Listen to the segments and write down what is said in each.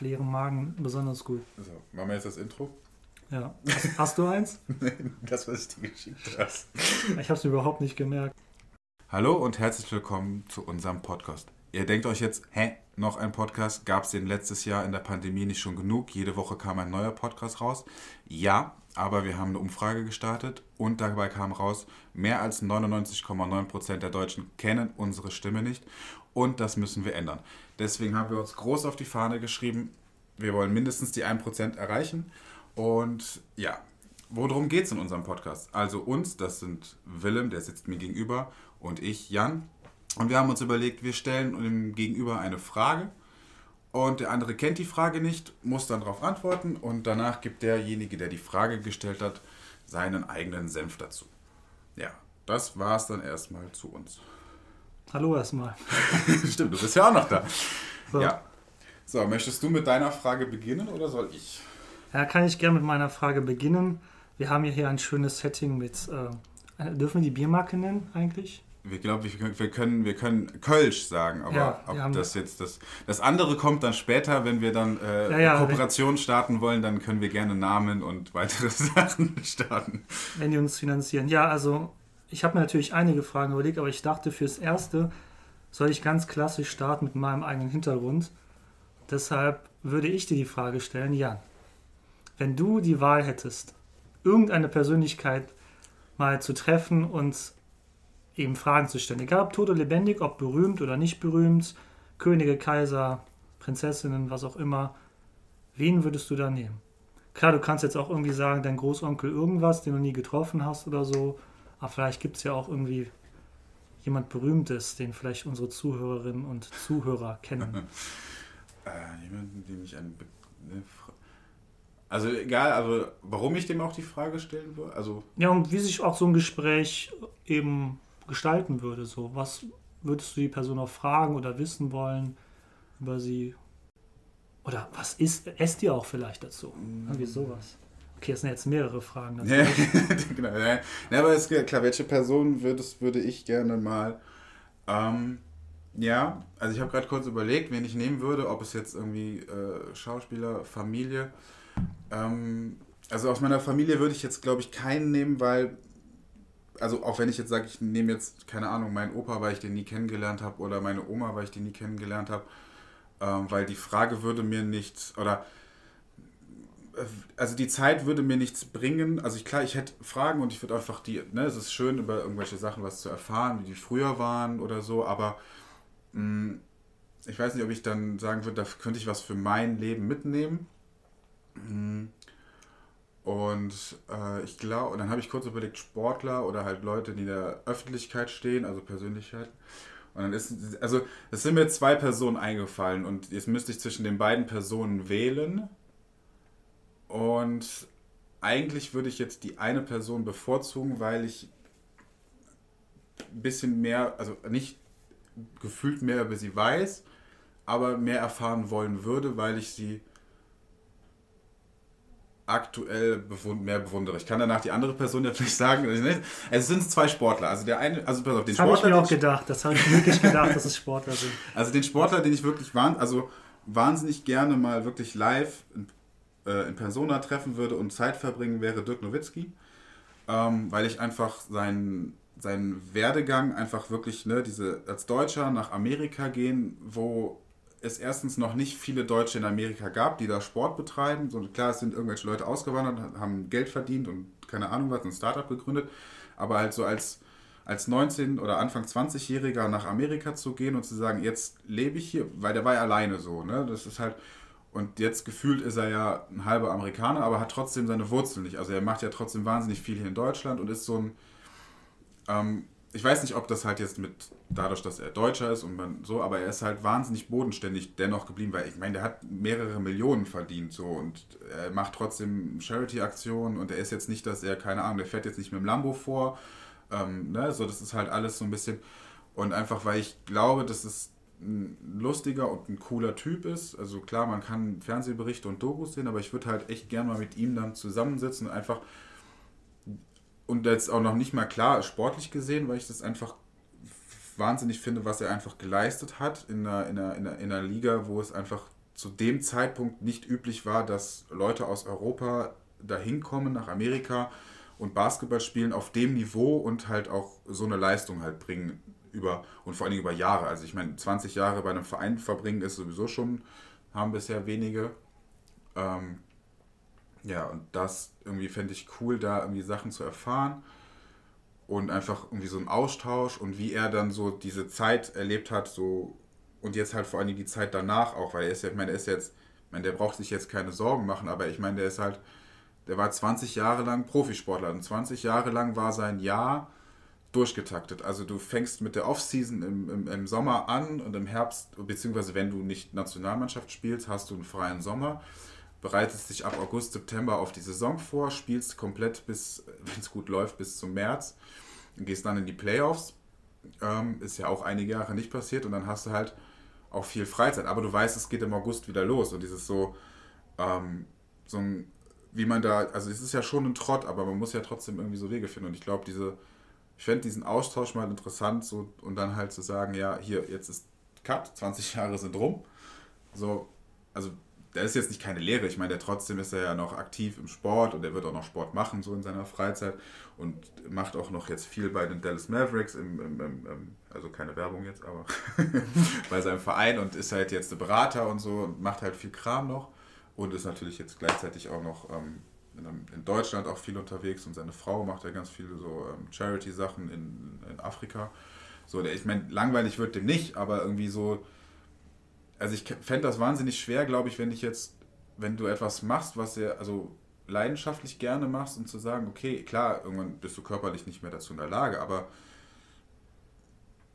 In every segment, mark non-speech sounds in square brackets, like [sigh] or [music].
leeren Magen besonders gut. So, machen wir jetzt das Intro? Ja. Hast, hast du eins? [laughs] Nein, das, was ich dir geschickt habe. Ich habe es überhaupt nicht gemerkt. Hallo und herzlich willkommen zu unserem Podcast. Ihr denkt euch jetzt, hä, noch ein Podcast? Gab es den letztes Jahr in der Pandemie nicht schon genug? Jede Woche kam ein neuer Podcast raus. Ja, aber wir haben eine Umfrage gestartet und dabei kam raus, mehr als 99,9% der Deutschen kennen unsere Stimme nicht und das müssen wir ändern. Deswegen haben wir uns groß auf die Fahne geschrieben, wir wollen mindestens die 1% erreichen und ja, worum geht es in unserem Podcast? Also uns, das sind Willem, der sitzt mir gegenüber und ich, Jan. Und wir haben uns überlegt, wir stellen dem Gegenüber eine Frage und der andere kennt die Frage nicht, muss dann darauf antworten und danach gibt derjenige, der die Frage gestellt hat, seinen eigenen Senf dazu. Ja, das war es dann erstmal zu uns. Hallo erstmal. [laughs] Stimmt, du bist ja auch noch da. So. Ja. So, möchtest du mit deiner Frage beginnen oder soll ich? Ja, kann ich gerne mit meiner Frage beginnen. Wir haben ja hier ein schönes Setting mit. Äh, dürfen wir die Biermarke nennen eigentlich? Wir glauben, wir können, wir können, Kölsch sagen, aber Ja, ob das jetzt das. Das andere kommt dann später, wenn wir dann äh, Ja, ja, Kooperation starten wollen, dann können wir gerne Namen und weitere [laughs] Sachen starten. Wenn die uns finanzieren. Ja, also ich habe mir natürlich einige Fragen überlegt, aber ich dachte, fürs Erste soll ich ganz klassisch starten mit meinem eigenen Hintergrund. Deshalb würde ich dir die Frage stellen, Jan, wenn du die Wahl hättest, irgendeine Persönlichkeit mal zu treffen und eben Fragen zu stellen, egal ob tot oder lebendig, ob berühmt oder nicht berühmt, Könige, Kaiser, Prinzessinnen, was auch immer, wen würdest du da nehmen? Klar, du kannst jetzt auch irgendwie sagen, dein Großonkel irgendwas, den du nie getroffen hast oder so. Aber vielleicht gibt es ja auch irgendwie jemand Berühmtes, den vielleicht unsere Zuhörerinnen und Zuhörer kennen. [laughs] Äh, jemanden, dem ich eine Fra- also egal, also warum ich dem auch die Frage stellen würde. Also Ja, und wie sich auch so ein Gespräch eben gestalten würde. So, was würdest du die Person auch fragen oder wissen wollen über sie? Oder was ist, esst ihr auch vielleicht dazu? Irgendwie sowas. Okay, das sind jetzt mehrere Fragen. Ja, [laughs] genau. Ja, Ja, aber ist klar, welche Person würdest, würde ich gerne mal. Ähm, ja, also ich habe gerade kurz überlegt, wen ich nehmen würde, ob es jetzt irgendwie äh, Schauspieler, Familie. Ähm, also aus meiner Familie würde ich jetzt, glaube ich, keinen nehmen, weil. Also auch wenn ich jetzt sage, ich nehme jetzt, keine Ahnung, meinen Opa, weil ich den nie kennengelernt habe, oder meine Oma, weil ich den nie kennengelernt habe, ähm, weil die Frage würde mir nicht, oder also die Zeit würde mir nichts bringen. Also ich, klar, ich hätte Fragen und ich würde einfach die, ne, es ist schön, über irgendwelche Sachen was zu erfahren, wie die früher waren oder so, aber mh, ich weiß nicht, ob ich dann sagen würde, da könnte ich was für mein Leben mitnehmen. Mm. Und äh, ich glaube, und dann habe ich kurz überlegt, Sportler oder halt Leute, die in der Öffentlichkeit stehen, also Persönlichkeiten. Und dann ist, also es sind mir zwei Personen eingefallen und jetzt müsste ich zwischen den beiden Personen wählen. Und eigentlich würde ich jetzt die eine Person bevorzugen, weil ich ein bisschen mehr, also nicht gefühlt mehr über sie weiß, aber mehr erfahren wollen würde, weil ich sie aktuell bewund mehr bewundere. Ich kann danach die andere Person ja vielleicht sagen. Es sind zwei Sportler. Also der eine, also pass auf, den Das habe ich Sportler, mir den auch gedacht. Das habe ich wirklich gedacht, dass es Sportler sind. also den Sportler, den ich wirklich wahn, also wahnsinnig gerne mal wirklich live äh, in Persona treffen würde und Zeit verbringen, wäre Dirk Nowitzki. Ähm, weil ich einfach seinen, seinen Werdegang einfach wirklich, ne, diese als Deutscher nach Amerika gehen, wo es erstens noch nicht viele Deutsche in Amerika gab, die da Sport betreiben. So, klar, es sind irgendwelche Leute ausgewandert, haben Geld verdient und keine Ahnung was, ein Startup gegründet. Aber halt so als, als 19- oder Anfang 20-Jähriger nach Amerika zu gehen und zu sagen, jetzt lebe ich hier, weil der war ja alleine so, ne? Das ist halt. Und jetzt gefühlt ist er ja ein halber Amerikaner, aber hat trotzdem seine Wurzeln nicht. Also er macht ja trotzdem wahnsinnig viel hier in Deutschland und ist so ein. Ähm, ich weiß nicht, ob das halt jetzt mit dadurch, dass er Deutscher ist und man so, aber er ist halt wahnsinnig bodenständig dennoch geblieben, weil ich meine, der hat mehrere Millionen verdient so und er macht trotzdem Charity-Aktionen und er ist jetzt nicht, dass er, keine Ahnung, der fährt jetzt nicht mit dem Lambo vor. Ähm, ne? So, das ist halt alles so ein bisschen. Und einfach, weil ich glaube, dass es ein lustiger und ein cooler Typ ist. Also klar, man kann Fernsehberichte und Dokus sehen, aber ich würde halt echt gerne mal mit ihm dann zusammensitzen und einfach und jetzt auch noch nicht mal klar sportlich gesehen, weil ich das einfach wahnsinnig finde, was er einfach geleistet hat in einer, in einer, in einer, in einer Liga, wo es einfach zu dem Zeitpunkt nicht üblich war, dass Leute aus Europa dahin kommen nach Amerika und Basketball spielen auf dem Niveau und halt auch so eine Leistung halt bringen über und vor allen Dingen über Jahre. Also ich meine, 20 Jahre bei einem Verein verbringen ist sowieso schon, haben bisher wenige. Ähm, ja, und das irgendwie fände ich cool, da irgendwie Sachen zu erfahren und einfach irgendwie so ein Austausch und wie er dann so diese Zeit erlebt hat, so und jetzt halt vor allen Dingen die Zeit danach auch, weil er ist ja, ich meine, er ist jetzt, ich meine, der braucht sich jetzt keine Sorgen machen, aber ich meine, der ist halt, der war 20 Jahre lang Profisportler und 20 Jahre lang war sein Jahr durchgetaktet. Also du fängst mit der Offseason im, im, im Sommer an und im Herbst, beziehungsweise wenn du nicht Nationalmannschaft spielst, hast du einen freien Sommer, bereitest dich ab August, September auf die Saison vor, spielst komplett bis, [laughs] wenn es gut läuft, bis zum März, gehst dann in die Playoffs. Ähm, ist ja auch einige Jahre nicht passiert und dann hast du halt auch viel Freizeit. Aber du weißt, es geht im August wieder los und dieses so, ähm, so ein wie man da, also es ist ja schon ein Trott, aber man muss ja trotzdem irgendwie so Wege finden. Und ich glaube, diese, ich fände diesen Austausch mal interessant, so und dann halt zu sagen, ja, hier, jetzt ist Cut, 20 Jahre sind rum. So, also da ist jetzt nicht keine Lehre. Ich meine, der trotzdem ist er ja noch aktiv im Sport und er wird auch noch Sport machen, so in seiner Freizeit und macht auch noch jetzt viel bei den Dallas Mavericks, im, im, im, also keine Werbung jetzt, aber [laughs] bei seinem Verein und ist halt jetzt der Berater und so und macht halt viel Kram noch und ist natürlich jetzt gleichzeitig auch noch ähm, in, Deutschland auch viel unterwegs und seine Frau macht ja ganz viele so ähm, Charity-Sachen in, in Afrika. So, ich meine, langweilig wird dem nicht, aber irgendwie so, also ich fände das wahnsinnig schwer, glaube ich, wenn ich jetzt, wenn du etwas machst, was er, also leidenschaftlich gerne machst und zu sagen, okay, klar, irgendwann bist du körperlich nicht mehr dazu in der Lage, aber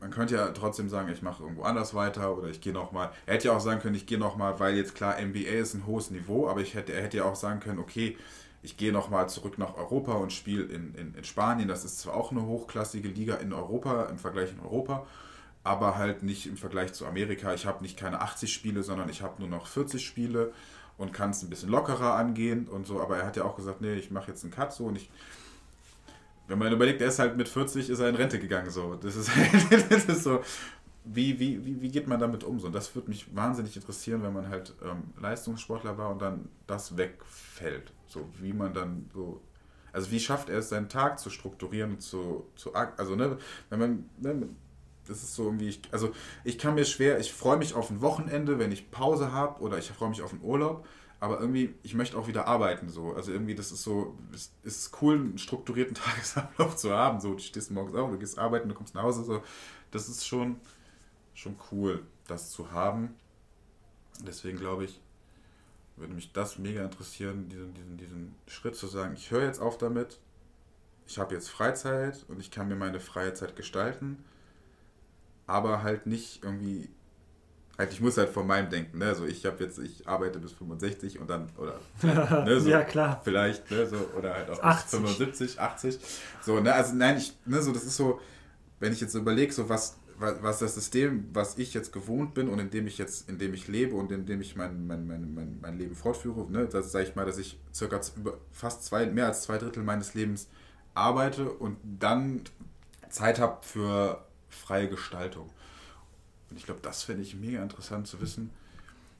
man könnte ja trotzdem sagen, ich mache irgendwo anders weiter oder ich gehe nochmal. Er hätte ja auch sagen können, ich gehe nochmal, weil jetzt klar, NBA ist ein hohes Niveau, aber ich hätte, er hätte ja auch sagen können, okay, ich gehe nochmal zurück nach Europa und spiele in, in, in Spanien. Das ist zwar auch eine hochklassige Liga in Europa, im Vergleich in Europa, aber halt nicht im Vergleich zu Amerika. Ich habe nicht keine 80 Spiele, sondern ich habe nur noch 40 Spiele und kann es ein bisschen lockerer angehen und so. Aber er hat ja auch gesagt, nee, ich mache jetzt einen Cut so und ich wenn man überlegt, er ist halt mit 40 ist er in Rente gegangen. So. Das ist, [laughs] das ist so, wie, wie, wie, wie geht man damit um? So, das würde mich wahnsinnig interessieren, wenn man halt ähm, Leistungssportler war und dann das wegfällt. So, wie man dann so. Also wie schafft er es, seinen Tag zu strukturieren zu, zu also ne, wenn man, ne, das ist so irgendwie, ich, also ich kann mir schwer, ich freue mich auf ein Wochenende, wenn ich Pause habe oder ich freue mich auf einen Urlaub, aber irgendwie, ich möchte auch wieder arbeiten so. Also irgendwie, das ist so, es ist cool, einen strukturierten [laughs] Tagesablauf zu haben. So, du stehst morgens auf, du gehst arbeiten, du kommst nach Hause. So, das ist schon, schon cool, das zu haben. Deswegen glaube ich, würde mich das mega interessieren, diesen, diesen, diesen Schritt zu sagen, ich höre jetzt auf damit, ich habe jetzt Freizeit und ich kann mir meine freie Zeit gestalten, aber halt nicht irgendwie Halt, ich muss halt von meinem denken, ne? So, ich habe jetzt, ich arbeite bis 65 und dann, oder [laughs] ne, so, ja klar. Vielleicht, ne, so, oder halt auch 80. 75, 80. So, ne, also nein, ich, ne, so, das ist so, wenn ich jetzt überlege, so was, was, das System, was ich jetzt gewohnt bin und in dem ich jetzt, in dem ich lebe und in dem ich mein, mein, mein, mein, mein Leben fortführe, ne, das sage ich mal, dass ich circa fast zwei, mehr als zwei Drittel meines Lebens arbeite und dann Zeit habe für freie Gestaltung. Und ich glaube, das fände ich mega interessant zu wissen.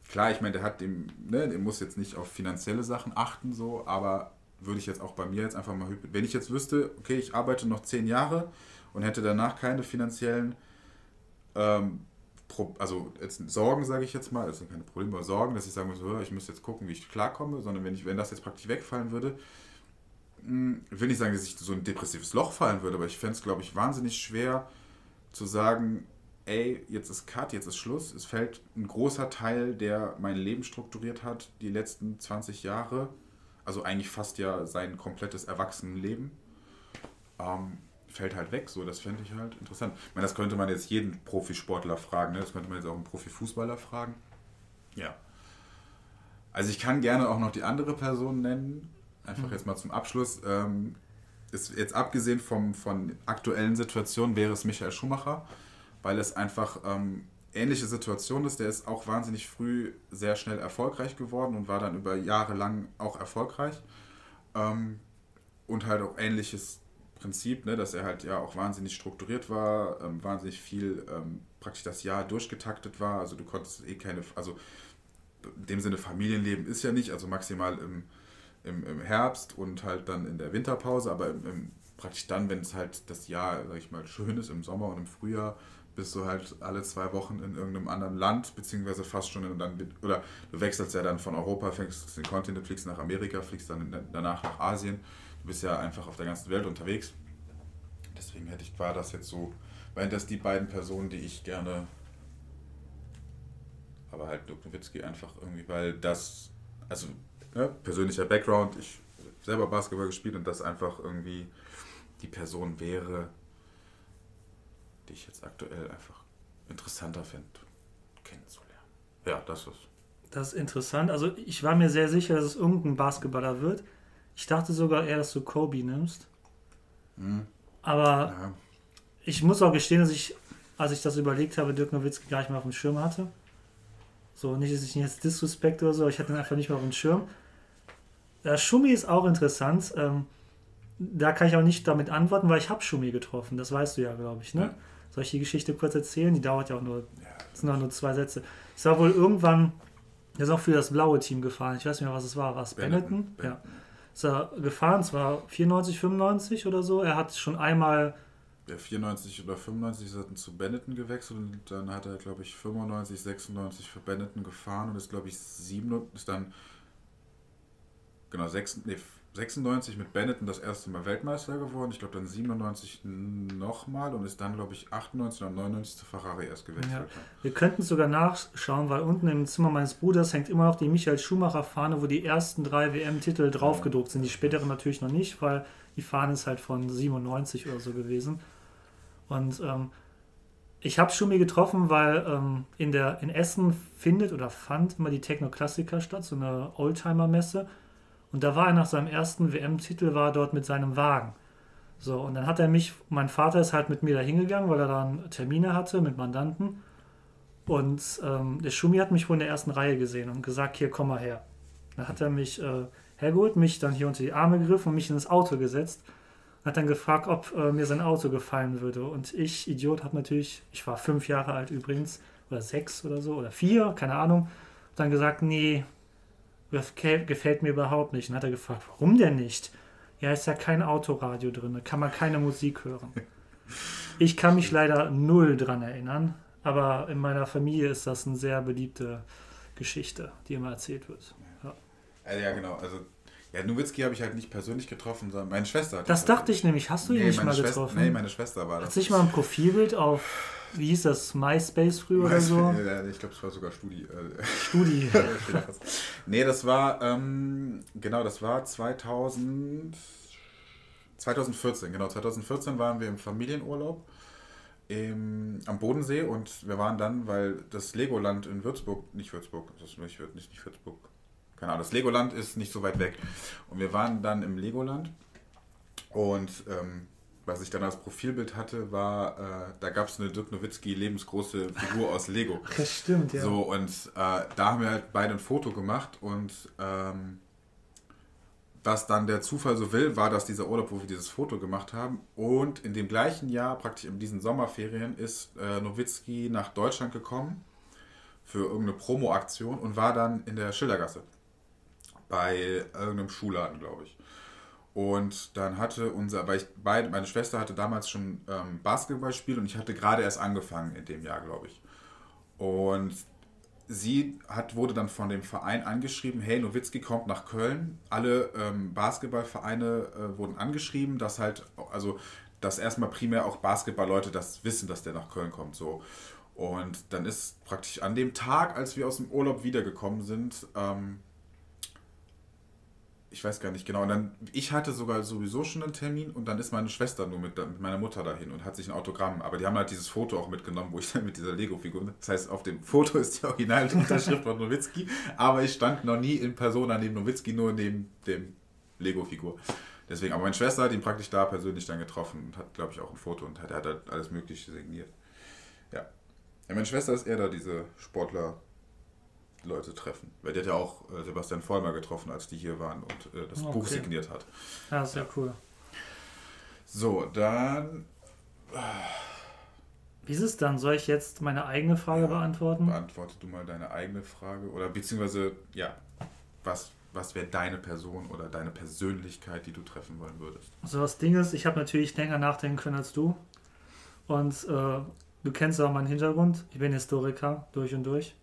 Klar, ich meine, der hat dem, ne, der muss jetzt nicht auf finanzielle Sachen achten, so, aber würde ich jetzt auch bei mir jetzt einfach mal, wenn ich jetzt wüsste, okay, ich arbeite noch zehn Jahre und hätte danach keine finanziellen, ähm, also jetzt Sorgen, sage ich jetzt mal, also keine Probleme, aber Sorgen, dass ich sagen muss, ich muss jetzt gucken, wie ich klarkomme, sondern wenn, ich, wenn das jetzt praktisch wegfallen würde, hm, will nicht sagen, dass ich so ein depressives Loch fallen würde, aber ich fände es, glaube ich, wahnsinnig schwer zu sagen, ey, jetzt ist Cut, jetzt ist Schluss. Es fällt ein großer Teil, der mein Leben strukturiert hat, die letzten 20 Jahre, also eigentlich fast ja sein komplettes Erwachsenenleben, ähm, fällt halt weg. So, das fände ich halt interessant. Ich meine, das könnte man jetzt jeden Profisportler fragen, ne? das könnte man jetzt auch einen Profifußballer fragen. Ja. Also ich kann gerne auch noch die andere Person nennen, einfach mhm. jetzt mal zum Abschluss. Ähm, ist jetzt abgesehen vom, von aktuellen Situationen wäre es Michael Schumacher weil es einfach ähm, ähnliche Situation ist. Der ist auch wahnsinnig früh sehr schnell erfolgreich geworden und war dann über Jahre lang auch erfolgreich. Ähm, und halt auch ähnliches Prinzip, ne, dass er halt ja auch wahnsinnig strukturiert war, ähm, wahnsinnig viel ähm, praktisch das Jahr durchgetaktet war. Also du konntest eh keine, also in dem Sinne Familienleben ist ja nicht, also maximal im, im, im Herbst und halt dann in der Winterpause, aber im, im, praktisch dann, wenn es halt das Jahr, sag ich mal, schön ist, im Sommer und im Frühjahr, bist du halt alle zwei Wochen in irgendeinem anderen Land, beziehungsweise fast schon in, dann, oder du wechselst ja dann von Europa, fängst den Kontinent, fliegst nach Amerika, fliegst dann danach nach Asien. Du bist ja einfach auf der ganzen Welt unterwegs. Deswegen hätte ich, war das jetzt so, weil das die beiden Personen, die ich gerne, aber halt Dirk Nowitzki einfach irgendwie, weil das, also ne, persönlicher Background, ich selber Basketball gespielt und das einfach irgendwie die Person wäre, die ich jetzt aktuell einfach interessanter finde, kennenzulernen. Ja, das ist. Das ist interessant. Also ich war mir sehr sicher, dass es irgendein Basketballer wird. Ich dachte sogar eher, dass du Kobe nimmst. Mhm. Aber ja. ich muss auch gestehen, dass ich, als ich das überlegt habe, Dirk Nowitzki gar nicht mehr auf dem Schirm hatte. So, nicht, dass ich ihn jetzt disrespect oder so, ich hatte ihn einfach nicht mehr auf dem Schirm. Der Schumi ist auch interessant. Ähm, da kann ich auch nicht damit antworten, weil ich habe Schumi getroffen. Das weißt du ja, glaube ich. Ne? Ja. Soll ich die Geschichte kurz erzählen? Die dauert ja auch nur, das sind auch nur zwei Sätze. Es war wohl irgendwann, er ist auch für das blaue Team gefahren. Ich weiß nicht mehr, was es war. War es Benetton? Benetton. Ja. Ist er gefahren, es war 94, 95 oder so. Er hat schon einmal. Ja, 94 oder 95 ist er zu Benetton gewechselt und dann hat er, glaube ich, 95, 96 für Benetton gefahren und ist, glaube ich, 7, ist dann genau 6, nee, 96 mit Benetton das erste Mal Weltmeister geworden. Ich glaube dann 97 nochmal und ist dann, glaube ich, 98 oder 99 zu Ferrari erst gewechselt. Ja. Wir könnten sogar nachschauen, weil unten im Zimmer meines Bruders hängt immer noch die Michael Schumacher-Fahne, wo die ersten drei WM-Titel draufgedruckt sind. Die späteren natürlich noch nicht, weil die Fahne ist halt von 97 oder so gewesen. Und ähm, ich habe Schumi getroffen, weil ähm, in, der, in Essen findet oder fand immer die Techno-Klassiker statt, so eine Oldtimer-Messe. Und da war er nach seinem ersten WM-Titel, war dort mit seinem Wagen. So, und dann hat er mich, mein Vater ist halt mit mir da hingegangen, weil er dann Termine hatte mit Mandanten. Und ähm, der Schumi hat mich wohl in der ersten Reihe gesehen und gesagt, hier, komm mal her. Dann hat er mich äh, hergeholt, mich dann hier unter die Arme gegriffen und mich ins Auto gesetzt. Und hat dann gefragt, ob äh, mir sein Auto gefallen würde. Und ich, Idiot, habe natürlich, ich war fünf Jahre alt übrigens, oder sechs oder so, oder vier, keine Ahnung, dann gesagt, nee, das gefällt mir überhaupt nicht. Und hat er gefragt, warum denn nicht? Ja, ist ja kein Autoradio drin, da kann man keine Musik hören. [laughs] Ich kann mich leider null dran erinnern, aber in meiner Familie ist das eine sehr beliebte Geschichte, die immer erzählt wird. Ja, also, ja genau. Also, ja, Nowitzki habe ich halt nicht persönlich getroffen, sondern meine Schwester. Hat das dachte ich nämlich. Hast du ihn nee, nicht mal Schwester, getroffen? Nee, meine Schwester war das. Hat sich mal ein Profilbild auf wie hieß das, MySpace früher oder so? Ich glaube, es war sogar Studi. Äh, Studi. [laughs] nee, das war, ähm, genau, das war 2000, 2014, genau, 2014 waren wir im Familienurlaub im, am Bodensee und wir waren dann, weil das Legoland in Würzburg, nicht Würzburg, das ist nicht, nicht, nicht Würzburg, keine Ahnung, das Legoland ist nicht so weit weg. Und wir waren dann im Legoland und ähm, was ich dann als Profilbild hatte, war, äh, da gab es eine Dirk Nowitzki lebensgroße Figur aus Lego. Das stimmt, ja. So, und äh, da haben wir halt beide ein Foto gemacht und ähm, was dann der Zufall so will, war, dass dieser Urlaub, wo wir dieses Foto gemacht haben und in dem gleichen Jahr, praktisch in diesen Sommerferien, ist äh, Nowitzki nach Deutschland gekommen für irgendeine Promo-Aktion und war dann in der Schildergasse bei irgendeinem Schuhladen, glaube ich. Und dann hatte unser, weil ich beide, meine Schwester hatte damals schon ähm, Basketballspiel und ich hatte gerade erst angefangen in dem Jahr, glaube ich. Und sie hat, wurde dann von dem Verein angeschrieben, hey, Nowitzki kommt nach Köln. Alle ähm, Basketballvereine äh, wurden angeschrieben, dass halt, also dass erstmal primär auch Basketballleute das wissen, dass der nach Köln kommt. So. Und dann ist praktisch an dem Tag, als wir aus dem Urlaub wiedergekommen sind, ähm, ich weiß gar nicht genau. Und dann, ich hatte sogar sowieso schon einen Termin und dann ist meine Schwester nur mit, mit meiner Mutter dahin und hat sich ein Autogramm. Aber die haben halt dieses Foto auch mitgenommen, wo ich dann mit dieser Lego-Figur. Das heißt, auf dem Foto ist die Originalunterschrift von Nowitzki, aber ich stand noch nie in Persona neben Nowitzki, nur neben dem Lego-Figur. Deswegen, aber meine Schwester hat ihn praktisch da persönlich dann getroffen und hat, glaube ich, auch ein Foto und hat, hat halt alles Mögliche signiert. Ja. ja. Meine Schwester ist eher da diese Sportler- Leute treffen. Weil der hat ja auch äh, Sebastian Vollmer getroffen, als die hier waren und äh, das okay. Buch signiert hat. Ja, sehr ja. cool. So, dann. Äh, Wie ist es dann? Soll ich jetzt meine eigene Frage ja, beantworten? Beantworte du mal deine eigene Frage. Oder beziehungsweise, ja, was, was wäre deine Person oder deine Persönlichkeit, die du treffen wollen würdest? Also das Ding ist, ich habe natürlich länger nachdenken können als du. Und äh, du kennst auch meinen Hintergrund. Ich bin Historiker durch und durch.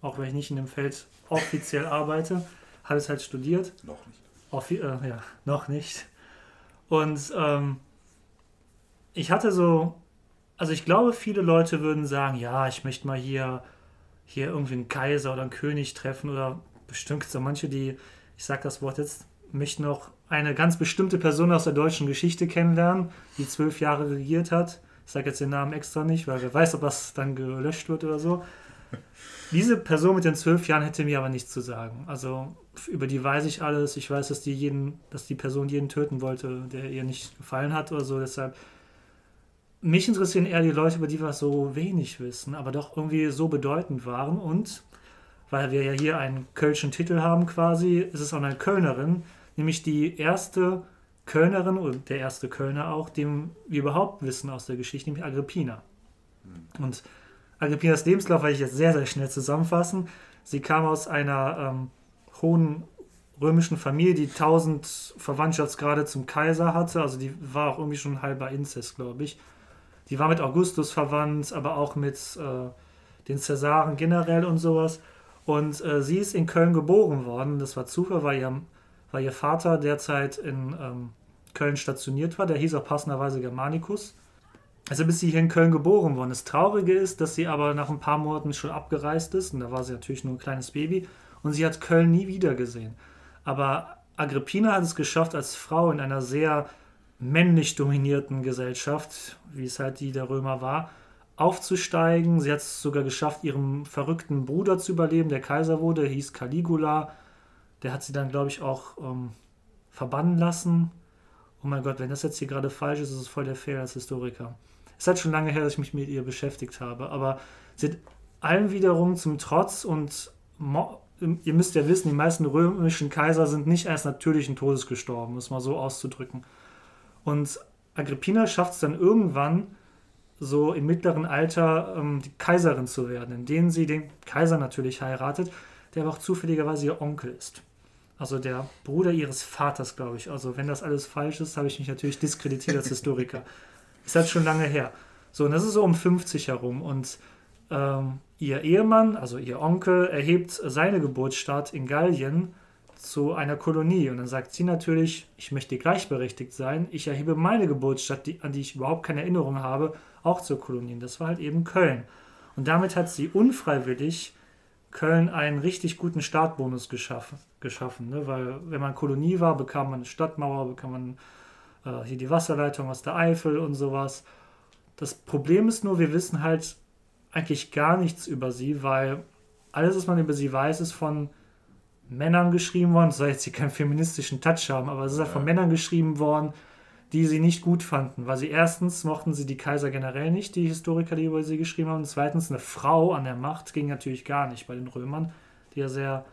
Auch wenn ich nicht in dem Feld offiziell [laughs] arbeite, habe es halt studiert. Noch nicht. Offi äh, ja, noch nicht. Und ähm, ich hatte so also ich glaube, viele Leute würden sagen, ja, ich möchte mal hier, hier irgendwie einen Kaiser oder einen König treffen oder bestimmt so manche, die, ich sage das Wort jetzt, möchten auch eine ganz bestimmte Person aus der deutschen Geschichte kennenlernen, die zwölf Jahre regiert hat. Ich sage jetzt den Namen extra nicht, weil wer weiß, ob das dann gelöscht wird oder so. Diese Person mit den zwölf Jahren hätte mir aber nichts zu sagen. Also über die weiß ich alles. Ich weiß, dass die jeden, dass die Person jeden töten wollte, der ihr nicht gefallen hat oder so. Deshalb mich interessieren eher die Leute, über die wir so wenig wissen, aber doch irgendwie so bedeutend waren. Und weil wir ja hier einen kölschen Titel haben quasi, ist es auch eine Kölnerin, nämlich die erste Kölnerin und der erste Kölner auch, dem wir überhaupt wissen aus der Geschichte, nämlich Agrippina. Mhm. Und Agrippinas Lebenslauf werde ich jetzt sehr, sehr schnell zusammenfassen. Sie kam aus einer ähm, hohen römischen Familie, die 1000 Verwandtschaftsgrade zum Kaiser hatte. Also die war auch irgendwie schon halber Inzest, glaube ich. Die war mit Augustus verwandt, aber auch mit äh, den Cäsaren generell und sowas. Und äh, sie ist in Köln geboren worden. Das war Zufall, weil ihr, weil ihr Vater derzeit in ähm, Köln stationiert war. Der hieß auch passenderweise Germanicus. Also bis sie hier in Köln geboren worden. Das Traurige ist, dass sie aber nach ein paar Monaten schon abgereist ist. Und da war sie natürlich nur ein kleines Baby. Und sie hat Köln nie wieder gesehen. Aber Agrippina hat es geschafft, als Frau in einer sehr männlich dominierten Gesellschaft, wie es halt die der Römer war, aufzusteigen. Sie hat es sogar geschafft, ihrem verrückten Bruder zu überleben, der Kaiser wurde, hieß Caligula. Der hat sie dann, glaube ich, auch ähm, verbannen lassen. Oh mein Gott, wenn das jetzt hier gerade falsch ist, ist es voll der Fehler als Historiker. Es hat schon lange her, dass ich mich mit ihr beschäftigt habe, aber sie hat allem wiederum zum Trotz und ihr müsst ja wissen, die meisten römischen Kaiser sind nicht erst natürlichen Todes gestorben, um es mal so auszudrücken. Und Agrippina schafft es dann irgendwann, so im mittleren Alter ähm, die Kaiserin zu werden, indem sie den Kaiser natürlich heiratet, der aber auch zufälligerweise ihr Onkel ist. Also der Bruder ihres Vaters, glaube ich. Also wenn das alles falsch ist, habe ich mich natürlich diskreditiert als [laughs] Historiker. Ist halt schon lange her. So, und das ist so um 50 herum. Und ähm, ihr Ehemann, also ihr Onkel, erhebt seine Geburtsstadt in Gallien zu einer Kolonie. Und dann sagt sie natürlich, ich möchte gleichberechtigt sein. Ich erhebe meine Geburtsstadt, die, an die ich überhaupt keine Erinnerung habe, auch zur Kolonie. Und das war halt eben Köln. Und damit hat sie unfreiwillig Köln einen richtig guten Startbonus geschaffen. geschaffen ne? Weil wenn man Kolonie war, bekam man eine Stadtmauer, bekam man äh, hier die Wasserleitung aus der Eifel und sowas. Das Problem ist nur, wir wissen halt eigentlich gar nichts über sie, weil alles, was man über sie weiß, ist von Männern geschrieben worden. Das soll jetzt hier keinen feministischen Touch haben, aber es ist ja. von Männern geschrieben worden, die sie nicht gut fanden. Weil sie erstens mochten sie die Kaiser generell nicht, die Historiker, die über sie geschrieben haben. Und zweitens, eine Frau an der Macht ging natürlich gar nicht bei den Römern, die ja sehr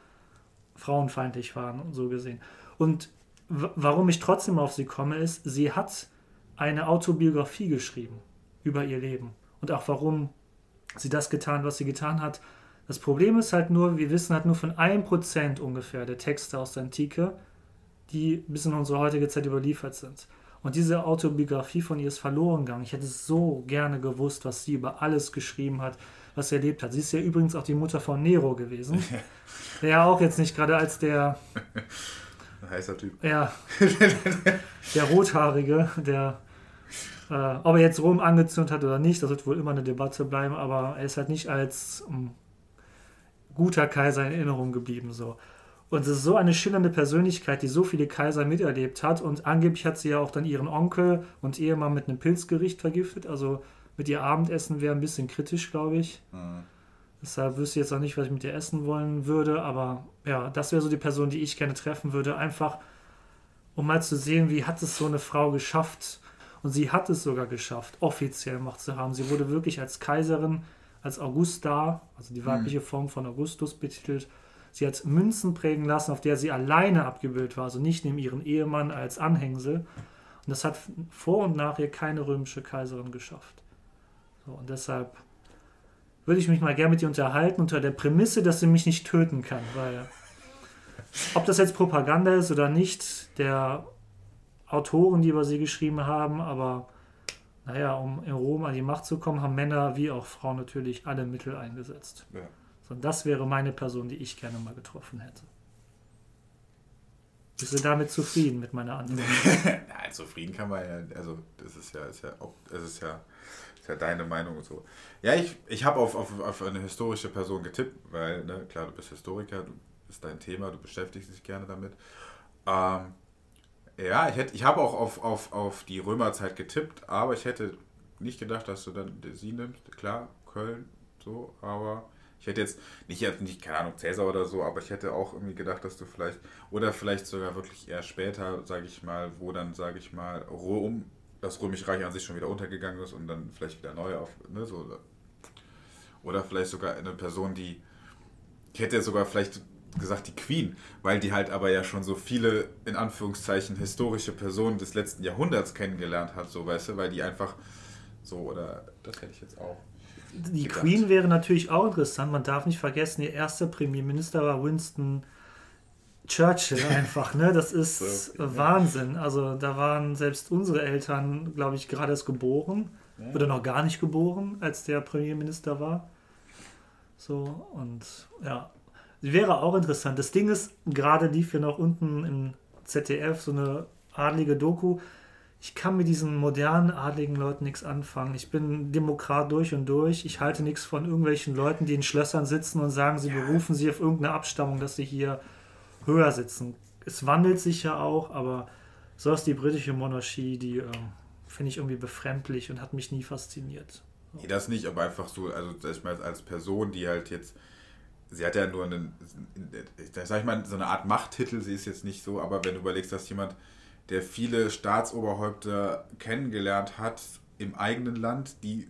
frauenfeindlich waren, so gesehen. Und warum ich trotzdem auf sie komme, ist, sie hat eine Autobiografie geschrieben über ihr Leben. Und auch warum sie das getan, was sie getan hat, das Problem ist halt nur, wir wissen halt nur von 1% ungefähr der Texte aus der Antike, die bis in unsere heutige Zeit überliefert sind. Und diese Autobiografie von ihr ist verloren gegangen. Ich hätte so gerne gewusst, was sie über alles geschrieben hat, was sie erlebt hat. Sie ist ja übrigens auch die Mutter von Nero gewesen. [laughs] der ja auch jetzt nicht gerade als der. [laughs] Heißer Typ. Ja. [laughs] der Rothaarige, der. Äh, ob er jetzt Rom angezündet hat oder nicht, das wird wohl immer eine Debatte bleiben, aber er ist halt nicht als um, guter Kaiser in Erinnerung geblieben. So. Und es ist so eine schillernde Persönlichkeit, die so viele Kaiser miterlebt hat. Und angeblich hat sie ja auch dann ihren Onkel und Ehemann mit einem Pilzgericht vergiftet. Also mit ihr Abendessen wäre ein bisschen kritisch, glaube ich. Mhm. Deshalb wüsste ich jetzt auch nicht, was ich mit ihr essen wollen würde. Aber ja, das wäre so die Person, die ich gerne treffen würde. Einfach, um mal zu sehen, wie hat es so eine Frau geschafft. Und sie hat es sogar geschafft, offiziell Macht zu haben. Sie wurde wirklich als Kaiserin als Augusta, also die weibliche mhm. Form von Augustus betitelt. Sie hat Münzen prägen lassen, auf der sie alleine abgebildet war, also nicht neben ihren Ehemann als Anhängsel. Und das hat vor und nach ihr keine römische Kaiserin geschafft. So, und deshalb würde ich mich mal gerne mit dir unterhalten, unter der Prämisse, dass sie mich nicht töten kann, weil ob das jetzt Propaganda ist oder nicht, der Autoren, die über sie geschrieben haben, aber naja, um in Rom an die Macht zu kommen, haben Männer wie auch Frauen natürlich alle Mittel eingesetzt. Ja. So, das wäre meine Person, die ich gerne mal getroffen hätte. Bist du damit zufrieden mit meiner Antwort? [laughs] Nein, zufrieden kann man ja, also das ist ja, ist ja, auch, das ist ja, ist ja deine Meinung und so. Ja, ich, ich habe auf, auf, auf eine historische Person getippt, weil, ne, klar, du bist Historiker, du ist dein Thema, du beschäftigst dich gerne damit. Ähm, ja, ich, ich habe auch auf, auf, auf die Römerzeit getippt, aber ich hätte nicht gedacht, dass du dann sie nimmst. Klar, Köln, so, aber ich hätte jetzt nicht, jetzt nicht, keine Ahnung, Cäsar oder so, aber ich hätte auch irgendwie gedacht, dass du vielleicht, oder vielleicht sogar wirklich eher später, sage ich mal, wo dann, sage ich mal, Rom, das Römische Reich an sich schon wieder untergegangen ist und dann vielleicht wieder neu auf, ne, so. Oder vielleicht sogar eine Person, die, ich hätte sogar vielleicht gesagt die Queen, weil die halt aber ja schon so viele, in Anführungszeichen, historische Personen des letzten Jahrhunderts kennengelernt hat, so weißt du, weil die einfach so, oder das hätte ich jetzt auch. Die gedacht. Queen wäre natürlich auch interessant. Man darf nicht vergessen, ihr erster Premierminister war Winston Churchill [laughs] einfach, ne? Das ist so, Wahnsinn. Also da waren selbst unsere Eltern, glaube ich, gerade erst geboren ja. oder noch gar nicht geboren, als der Premierminister war. So, und ja, wäre auch interessant. Das Ding ist, gerade lief ja noch unten im ZDF so eine adlige Doku. Ich kann mit diesen modernen adligen Leuten nichts anfangen. Ich bin Demokrat durch und durch. Ich halte nichts von irgendwelchen Leuten, die in Schlössern sitzen und sagen, sie berufen sich auf irgendeine Abstammung, dass sie hier höher sitzen. Es wandelt sich ja auch, aber so ist die britische Monarchie, die äh, finde ich irgendwie befremdlich und hat mich nie fasziniert. Nee, das nicht, aber einfach so, also ich meine, als Person, die halt jetzt sie hat ja nur einen, sag ich mal, so eine Art Machttitel, sie ist jetzt nicht so, aber wenn du überlegst, dass jemand, der viele Staatsoberhäupter kennengelernt hat im eigenen Land, die,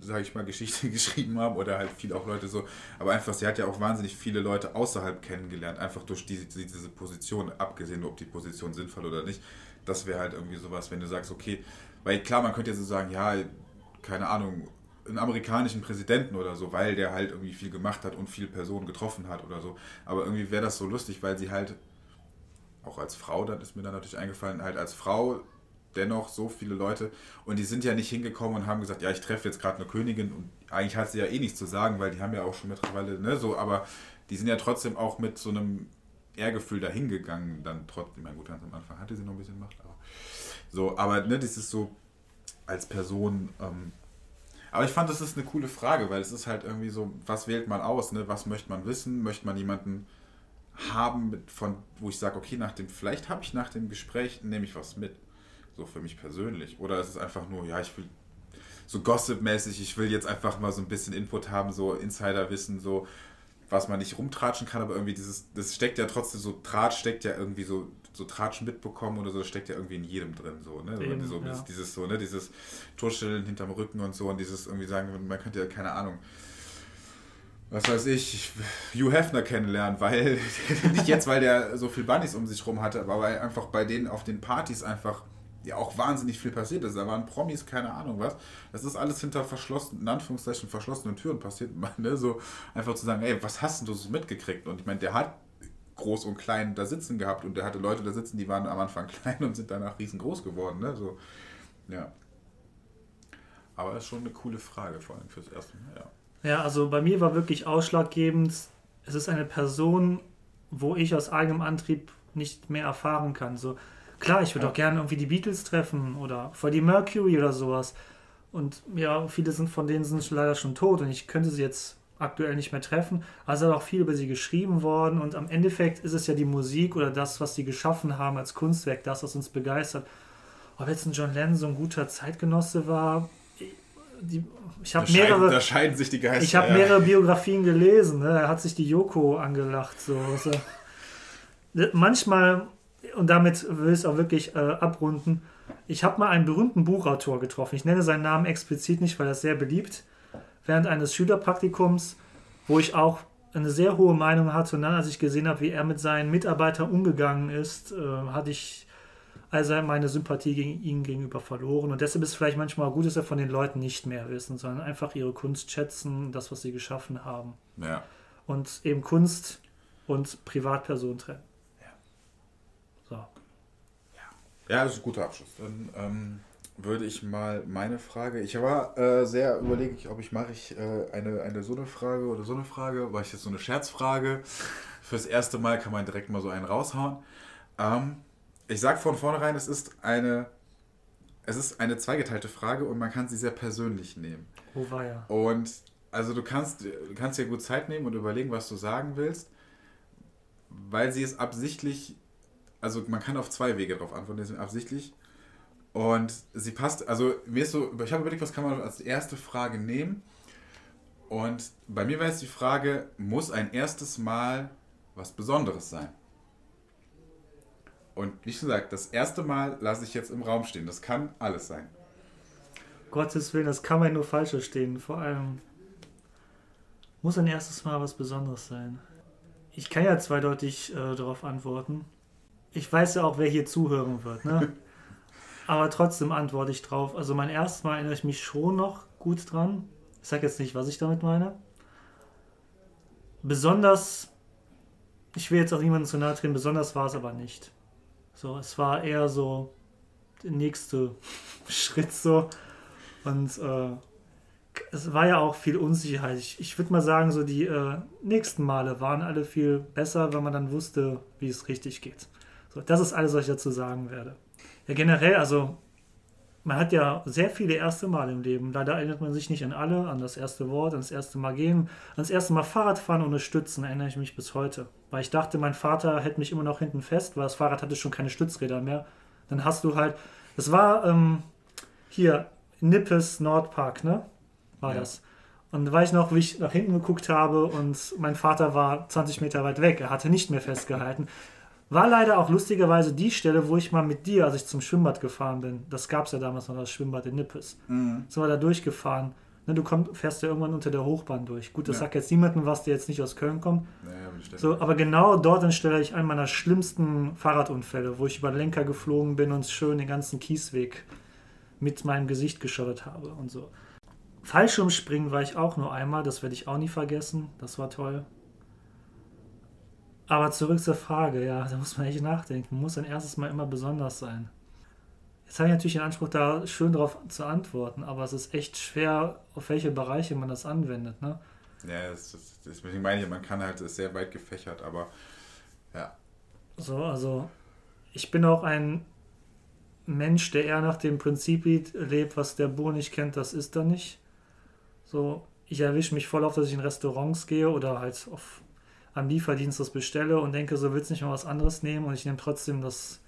sag ich mal, Geschichte [laughs] geschrieben haben oder halt viele auch Leute so, aber einfach, sie hat ja auch wahnsinnig viele Leute außerhalb kennengelernt, einfach durch diese, diese Position, abgesehen, ob die Position sinnvoll oder nicht, das wäre halt irgendwie sowas, wenn du sagst, okay, weil klar, man könnte ja so sagen, ja, keine Ahnung, einen amerikanischen Präsidenten oder so, weil der halt irgendwie viel gemacht hat und viele Personen getroffen hat oder so. Aber irgendwie wäre das so lustig, weil sie halt, auch als Frau, dann ist mir dann natürlich eingefallen, halt als Frau dennoch so viele Leute und die sind ja nicht hingekommen und haben gesagt, ja, ich treffe jetzt gerade eine Königin und eigentlich hat sie ja eh nichts zu sagen, weil die haben ja auch schon mittlerweile, ne, so, aber die sind ja trotzdem auch mit so einem Ehrgefühl dahingegangen, dann trotzdem, mein gut, ganz am Anfang hatte sie noch ein bisschen Macht, aber so, aber ne, das ist so als Person, ähm, aber ich fand, das ist eine coole Frage, weil es ist halt irgendwie so, was wählt man aus, ne? Was möchte man wissen? Möchte man jemanden haben, mit, von, wo ich sage, okay, nach dem, vielleicht habe ich nach dem Gespräch, nehme ich was mit. So für mich persönlich. Oder ist es einfach nur, ja, ich will so Gossip-mäßig, ich will jetzt einfach mal so ein bisschen Input haben, so Insider-Wissen, so was man nicht rumtratschen kann, aber irgendwie dieses, das steckt ja trotzdem so, Draht steckt ja irgendwie so so Tratschen mitbekommen oder so, steckt ja irgendwie in jedem drin, so, ne? Eben, so, ja. dieses, so, ne, dieses Torstellen hinterm Rücken und so und dieses irgendwie sagen, man könnte ja, keine Ahnung, was weiß ich, Hugh Hefner kennenlernen, weil, [laughs] nicht jetzt, weil der so viel Bunnies um sich rum hatte, aber weil einfach bei denen auf den Partys einfach ja auch wahnsinnig viel passiert ist. Da waren Promis, keine Ahnung was. Das ist alles hinter verschlossenen, in Anführungszeichen verschlossenen Türen passiert. [laughs] Ne? So einfach zu sagen, ey, was hast du so mitgekriegt? Und ich meine, der hat groß und klein da sitzen gehabt und der hatte Leute da sitzen, die waren am Anfang [laughs] klein und sind danach riesengroß geworden. Ne? So, ja. Aber ist schon eine coole Frage, vor allem fürs Erste. Ja. ja, also bei mir war wirklich ausschlaggebend, es ist eine Person, wo ich aus eigenem Antrieb nicht mehr erfahren kann. So, klar, ich würde ja. auch gerne irgendwie die Beatles treffen oder Freddie Mercury oder sowas. Und ja, viele sind von denen sind leider schon tot und ich könnte sie jetzt aktuell nicht mehr treffen. Also auch viel über sie geschrieben worden und am Endeffekt ist es ja die Musik oder das, was sie geschaffen haben als Kunstwerk, das, was uns begeistert. Ob jetzt ein John Lennon so ein guter Zeitgenosse war, die, ich habe mehrere, da sich die Geister. Ich habe ja. mehrere Biografien gelesen. Ne? Er hat sich die Yoko angelacht. So. Also, manchmal, und damit will ich es auch wirklich äh, abrunden, ich habe mal einen berühmten Buchautor getroffen. Ich nenne seinen Namen explizit nicht, weil er sehr beliebt während eines Schülerpraktikums, wo ich auch eine sehr hohe Meinung hatte. Und dann, als ich gesehen habe, wie er mit seinen Mitarbeitern umgegangen ist, äh, hatte ich also meine Sympathie gegen ihn gegenüber verloren. Und deshalb ist es vielleicht manchmal gut, dass wir von den Leuten nicht mehr wissen, sondern einfach ihre Kunst schätzen, das, was sie geschaffen haben. Ja. Und eben Kunst und Privatperson trennen. So. Ja, das ist ein guter Abschluss. Dann ähm, würde ich mal meine Frage. Ich war äh, sehr überlege ich, ob ich mache ich äh, eine, eine so eine Frage oder so eine Frage, war ich jetzt so eine Scherzfrage. Fürs erste Mal kann man direkt mal so einen raushauen. Ähm, ich sage von vornherein, es ist eine es ist eine zweigeteilte Frage und man kann sie sehr persönlich nehmen. Oh weia. Und also du kannst, du kannst dir gut Zeit nehmen und überlegen, was du sagen willst, weil sie ist absichtlich, also man kann auf zwei Wege darauf antworten, sind absichtlich. Und sie passt, also mir ist so, ich habe überlegt, was kann man als erste Frage nehmen. Und bei mir wäre jetzt die Frage, muss ein erstes Mal was Besonderes sein? Und wie gesagt, das erste Mal lasse ich jetzt im Raum stehen. Das kann alles sein. Gottes Willen, das kann man nur falsch verstehen. Vor allem muss ein erstes Mal was Besonderes sein. Ich kann ja zweideutig äh, darauf antworten. Ich weiß ja auch, wer hier zuhören wird, ne? [laughs] Aber trotzdem antworte ich drauf. Also mein erstes Mal erinnere ich mich schon noch gut dran. Ich sage jetzt nicht, was ich damit meine. Besonders, ich will jetzt auch niemandem zu nahe treten, besonders war es aber nicht. So, es war eher so der nächste [laughs] Schritt so. Und äh, es war ja auch viel Unsicherheit. Ich, ich würde mal sagen, so die äh, nächsten Male waren alle viel besser, wenn man dann wusste, wie es richtig geht. So, das ist alles, was ich dazu sagen werde. Ja, generell, also man hat ja sehr viele erste Mal im Leben. Leider erinnert man sich nicht an alle, an das erste Wort, an das erste Mal gehen, an das erste Mal Fahrradfahren ohne Stützen, erinnere ich mich bis heute. Weil ich dachte, mein Vater hält mich immer noch hinten fest, weil das Fahrrad hatte schon keine Stützräder mehr. Dann hast du halt, das war ähm, hier, Nippes Nordpark, ne? War Ja. das. Und da weiß ich noch, wie ich nach hinten geguckt habe und mein Vater war 20 Meter weit weg. Er hatte nicht mehr festgehalten. War leider auch lustigerweise die Stelle, wo ich mal mit dir, als ich zum Schwimmbad gefahren bin, das gab es ja damals noch, das Schwimmbad in Nippes. Sind wir da durchgefahren. Ne, du komm, fährst ja irgendwann unter der Hochbahn durch. Gut, das Ja. sagt jetzt niemandem was, der jetzt nicht aus Köln kommt. Naja, So, aber genau dort entstelle ich einen meiner schlimmsten Fahrradunfälle, wo ich über den Lenker geflogen bin und schön den ganzen Kiesweg mit meinem Gesicht geschottet habe und so. Fallschirmspringen war ich auch nur einmal, das werde ich auch nie vergessen. Das war toll. Aber zurück zur Frage, ja, da muss man echt nachdenken. Muss ein erstes Mal immer besonders sein? Jetzt habe ich natürlich den Anspruch, da schön drauf zu antworten, aber es ist echt schwer, auf welche Bereiche man das anwendet. Ne? Ja, das, das, deswegen meine ich, man kann halt, ist sehr weit gefächert, aber ja. So, also ich bin auch ein Mensch, der eher nach dem Prinzip lebt, was der Bo nicht kennt, das ist er nicht. So, ich erwische mich voll auf, dass ich in Restaurants gehe oder halt auf, am Lieferdienst das bestelle und denke, so willst du nicht mal was anderes nehmen und ich nehme trotzdem das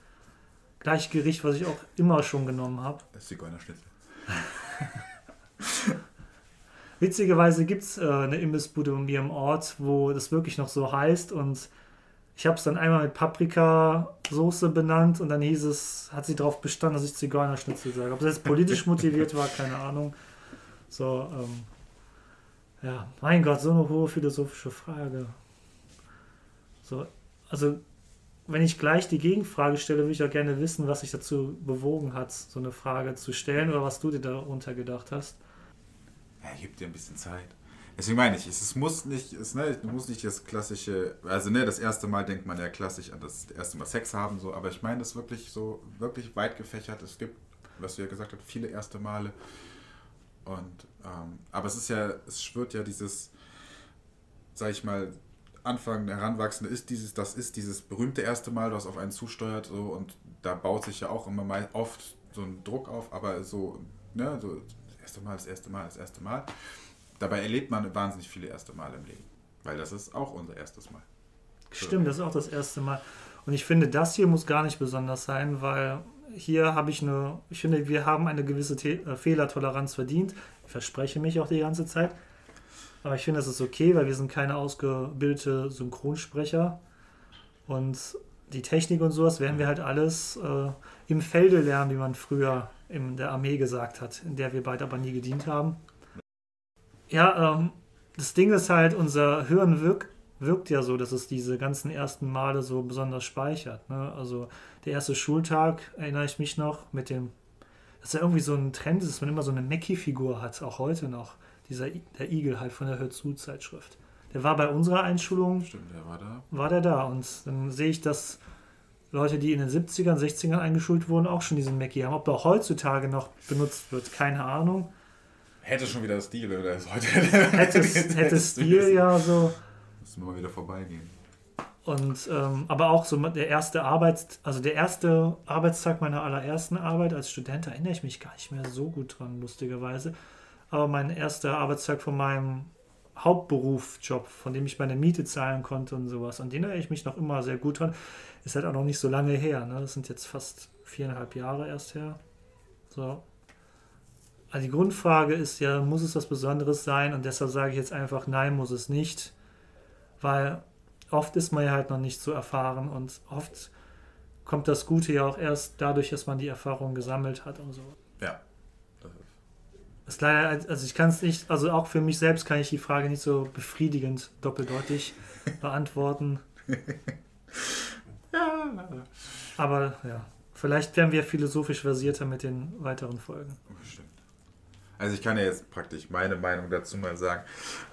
gleiche Gericht, was ich auch immer schon genommen habe. Das ist Zigeunerschnitzel. [laughs] Witzigerweise gibt es äh, eine Imbissbude bei mir im Ort, wo das wirklich noch so heißt und ich habe es dann einmal mit Paprikasoße benannt und dann hieß es, hat sie darauf bestanden, dass ich Zigeunerschnitzel sage. Ob das jetzt politisch motiviert war, keine Ahnung. So, ähm, ja, mein Gott, so eine hohe philosophische Frage. So, also, wenn ich gleich die Gegenfrage stelle, würde ich auch gerne wissen, was sich dazu bewogen hat, so eine Frage zu stellen oder was du dir darunter gedacht hast. Ja, gib dir ein bisschen Zeit. Deswegen meine ich, es, muss nicht, es, ne, du musst nicht das klassische, also ne, das erste Mal denkt man ja klassisch an das erste Mal Sex haben, so, aber ich meine das wirklich so, wirklich weit gefächert. Es gibt, was du ja gesagt hast, viele erste Male. Und, ähm, aber es ist ja, es schwört ja dieses, sag ich mal, Anfang, Heranwachsende ist dieses, das ist dieses berühmte erste Mal, was auf einen zusteuert, so, und da baut sich ja auch immer mal oft so ein Druck auf, aber so, ne, so, das erste Mal, das erste Mal, das erste Mal. Dabei erlebt man wahnsinnig viele erste Mal im Leben. Weil das ist auch unser erstes Mal. Stimmt, das ist auch das erste Mal. Und ich finde, das hier muss gar nicht besonders sein, weil hier habe ich eine, ich finde, wir haben eine gewisse The äh, Fehlertoleranz verdient. Ich verspreche mich auch die ganze Zeit. Aber ich finde, das ist okay, weil wir sind keine ausgebildete Synchronsprecher. Und die Technik und sowas werden wir halt alles äh, im Felde lernen, wie man früher in der Armee gesagt hat, in der wir beide aber nie gedient haben. Ja, ähm, das Ding ist halt, unser Hirn wirkt, wirkt ja so, dass es diese ganzen ersten Male so besonders speichert. Ne? Also der erste Schultag, erinnere ich mich noch, mit dem, dass ja irgendwie so ein Trend ist, dass man immer so eine Mackie-Figur hat, auch heute noch. Dieser, der Igel halt von der Hör zu Zeitschrift. Der war bei unserer Einschulung. Stimmt, der war da. War der da. Und dann sehe ich, dass Leute, die in den 70ern, 60ern eingeschult wurden, auch schon diesen Mackie haben. Ob der heutzutage noch benutzt wird, keine Ahnung. Hätte schon wieder Stil, oder ist heute. [laughs] Hätte, [laughs] hätte Stil, ja, so. Müssen wir mal wieder vorbeigehen. Und ähm, aber auch so der erste Arbeits, also der erste Arbeitstag meiner allerersten Arbeit als Student, da erinnere ich mich gar nicht mehr so gut dran, lustigerweise. Aber mein erster Arbeitstag von meinem Hauptberufsjob, von dem ich meine Miete zahlen konnte und sowas, an den erinnere ich mich noch immer sehr gut dran. Ist halt auch noch nicht so lange her, ne? Das sind jetzt fast viereinhalb Jahre erst her. So. Also die Grundfrage ist ja, muss es was Besonderes sein? Und deshalb sage ich jetzt einfach, nein, muss es nicht. Weil oft ist man ja halt noch nicht so erfahren und oft kommt das Gute ja auch erst dadurch, dass man die Erfahrung gesammelt hat und so. Ja. Ist leider, also ich kann es nicht, also auch für mich selbst kann ich die Frage nicht so befriedigend doppeldeutig [laughs] beantworten. [laughs] ja. Aber ja, vielleicht werden wir philosophisch versierter mit den weiteren Folgen. Bestimmt. Also ich kann ja jetzt praktisch meine Meinung dazu mal sagen.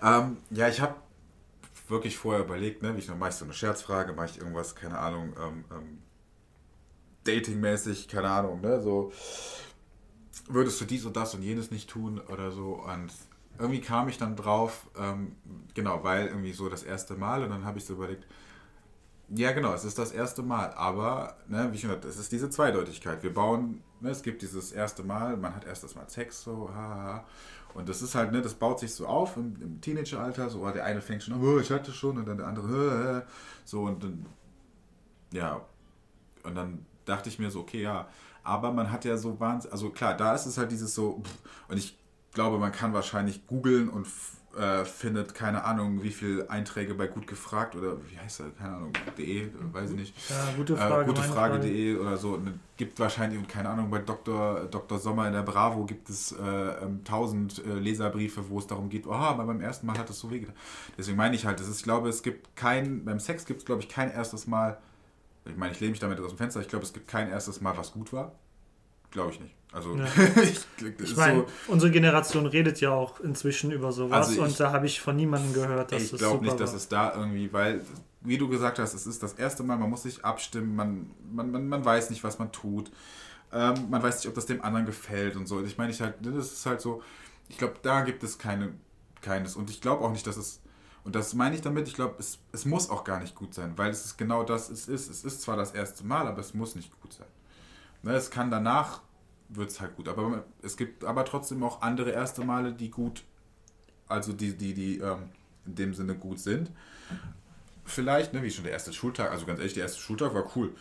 Ähm, ja, ich habe wirklich vorher überlegt, ne, wie ich noch mache ich so eine Scherzfrage, mache ich irgendwas, keine Ahnung, ähm, ähm, datingmäßig, keine Ahnung, ne, so würdest du dies und das und jenes nicht tun oder so? Und irgendwie kam ich dann drauf, ähm, genau, weil irgendwie so das erste Mal und dann habe ich so überlegt, ja genau, es ist das erste Mal, aber, ne, wie schon gesagt, es ist diese Zweideutigkeit. Wir bauen, ne, es gibt dieses erste Mal, man hat erst das Mal Sex, so, haha, und das ist halt, ne, das baut sich so auf im, im Teenageralter, so, der eine fängt schon an, oh, ich hatte schon, und dann der andere, so, und dann, ja, und dann dachte ich mir so, okay, ja, aber man hat ja so wahnsinnig, also klar, da ist es halt dieses so, und ich glaube, man kann wahrscheinlich googeln und äh, findet, keine Ahnung, wie viele Einträge bei gut gefragt oder wie heißt das, keine Ahnung, de, weiß ich nicht. Ja, gute Frage. Äh, gutefrage.de Frage. oder so. Gibt wahrscheinlich, keine Ahnung, bei Dr. Dr. Sommer in der Bravo gibt es äh, ähm, tausend äh, Leserbriefe, wo es darum geht, oh, aber beim ersten Mal hat es so wehgetan. Deswegen meine ich halt, das ist, ich glaube, es gibt kein, beim Sex gibt es, glaube ich, kein erstes Mal, ich meine, ich lehne mich damit aus dem Fenster, ich glaube, es gibt kein erstes Mal, was gut war. Glaube ich nicht. Also, ja. [laughs] ich, ich meine, so, unsere Generation redet ja auch inzwischen über sowas also ich, und da habe ich von niemandem gehört, dass ich Ich glaube nicht, dass es da irgendwie, weil, wie du gesagt hast, es ist das erste Mal, man muss sich abstimmen, man, man, man, man weiß nicht, was man tut, ähm, man weiß nicht, ob das dem anderen gefällt und so. Ich meine, ich halt, das ist halt so, ich glaube, da gibt es keine, keines und ich glaube auch nicht, dass es und das meine ich damit, ich glaube, es, es muss auch gar nicht gut sein, weil es ist genau das, es ist. Es ist zwar das erste Mal, aber es muss nicht gut sein. Ne, es kann danach wird es halt gut. Aber es gibt aber trotzdem auch andere erste Male, die gut, also die, die, die ähm, in dem Sinne gut sind. Vielleicht, ne, wie schon der erste Schultag, also ganz ehrlich, der erste Schultag war cool.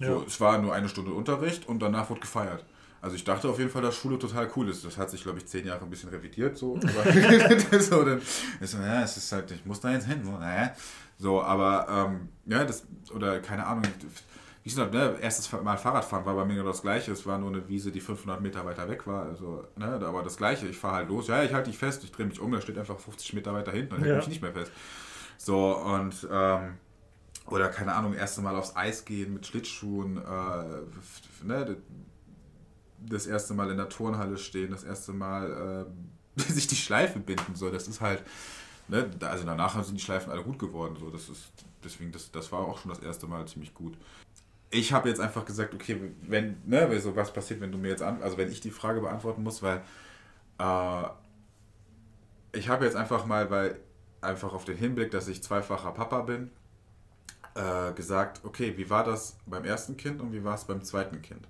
Ja. So, es war nur eine Stunde Unterricht und danach wurde gefeiert. Also ich dachte auf jeden Fall, dass Schule total cool ist. Das hat sich, glaube ich, zehn Jahre ein bisschen revidiert. So, [laughs] aber [laughs] so, dann ist so, ja, es ist halt, ich muss da jetzt hin. So, naja. so aber ähm, ja, das, oder keine Ahnung, wie gesagt, ne, erstes Mal Fahrradfahren war bei mir genau das Gleiche. Es war nur eine Wiese, die 500 Meter weiter weg war. Also, ne, aber das Gleiche. Ich fahre halt los. Ja, ich halte dich fest. Ich drehe mich um. Der steht einfach 50 Meter weiter hinten. Dann ja. hält mich nicht mehr fest. So, und, ähm, oder keine Ahnung, erste Mal aufs Eis gehen mit Schlittschuhen. Äh, ne, das erste Mal in der Turnhalle stehen. Das erste Mal äh, [laughs] sich die Schleife binden. So, das ist halt. Ne, also danach sind die Schleifen alle gut geworden. So, das ist deswegen, das, das war auch schon das erste Mal ziemlich gut ich habe jetzt einfach gesagt, okay, wenn, ne, so was passiert, wenn du mir jetzt an, also wenn ich die Frage beantworten muss, weil äh, ich habe jetzt einfach mal, weil einfach auf den Hinblick, dass ich zweifacher Papa bin, äh, gesagt, okay, wie war das beim ersten Kind und wie war es beim zweiten Kind?